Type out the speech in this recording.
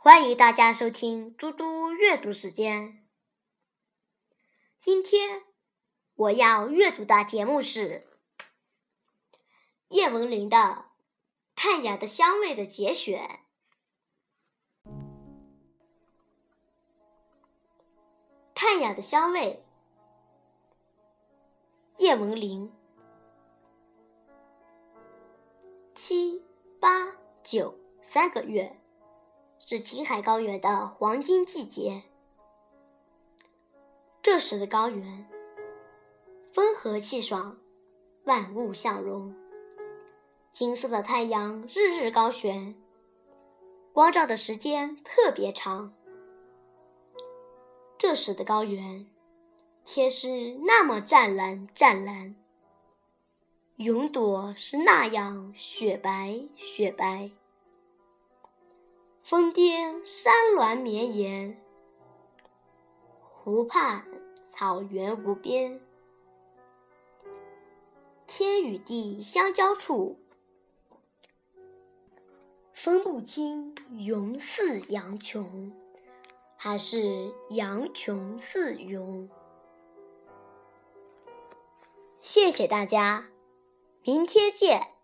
欢迎大家收听嘟嘟阅读时间。今天我要阅读的节目是叶文玲的《太阳的香味》的节选。太阳的香味，叶文玲。七八九三个月，是青海高原的黄金季节。这时的高原，风和气爽，万物向荣。金色的太阳日日高悬，光照的时间特别长。这时的高原，天是那么湛蓝湛蓝。云朵是那样雪白雪白，峰巅山峦绵延，湖畔草原无边，天与地相交处，分不清云似羊群，还是羊群似云。谢谢大家。明天见。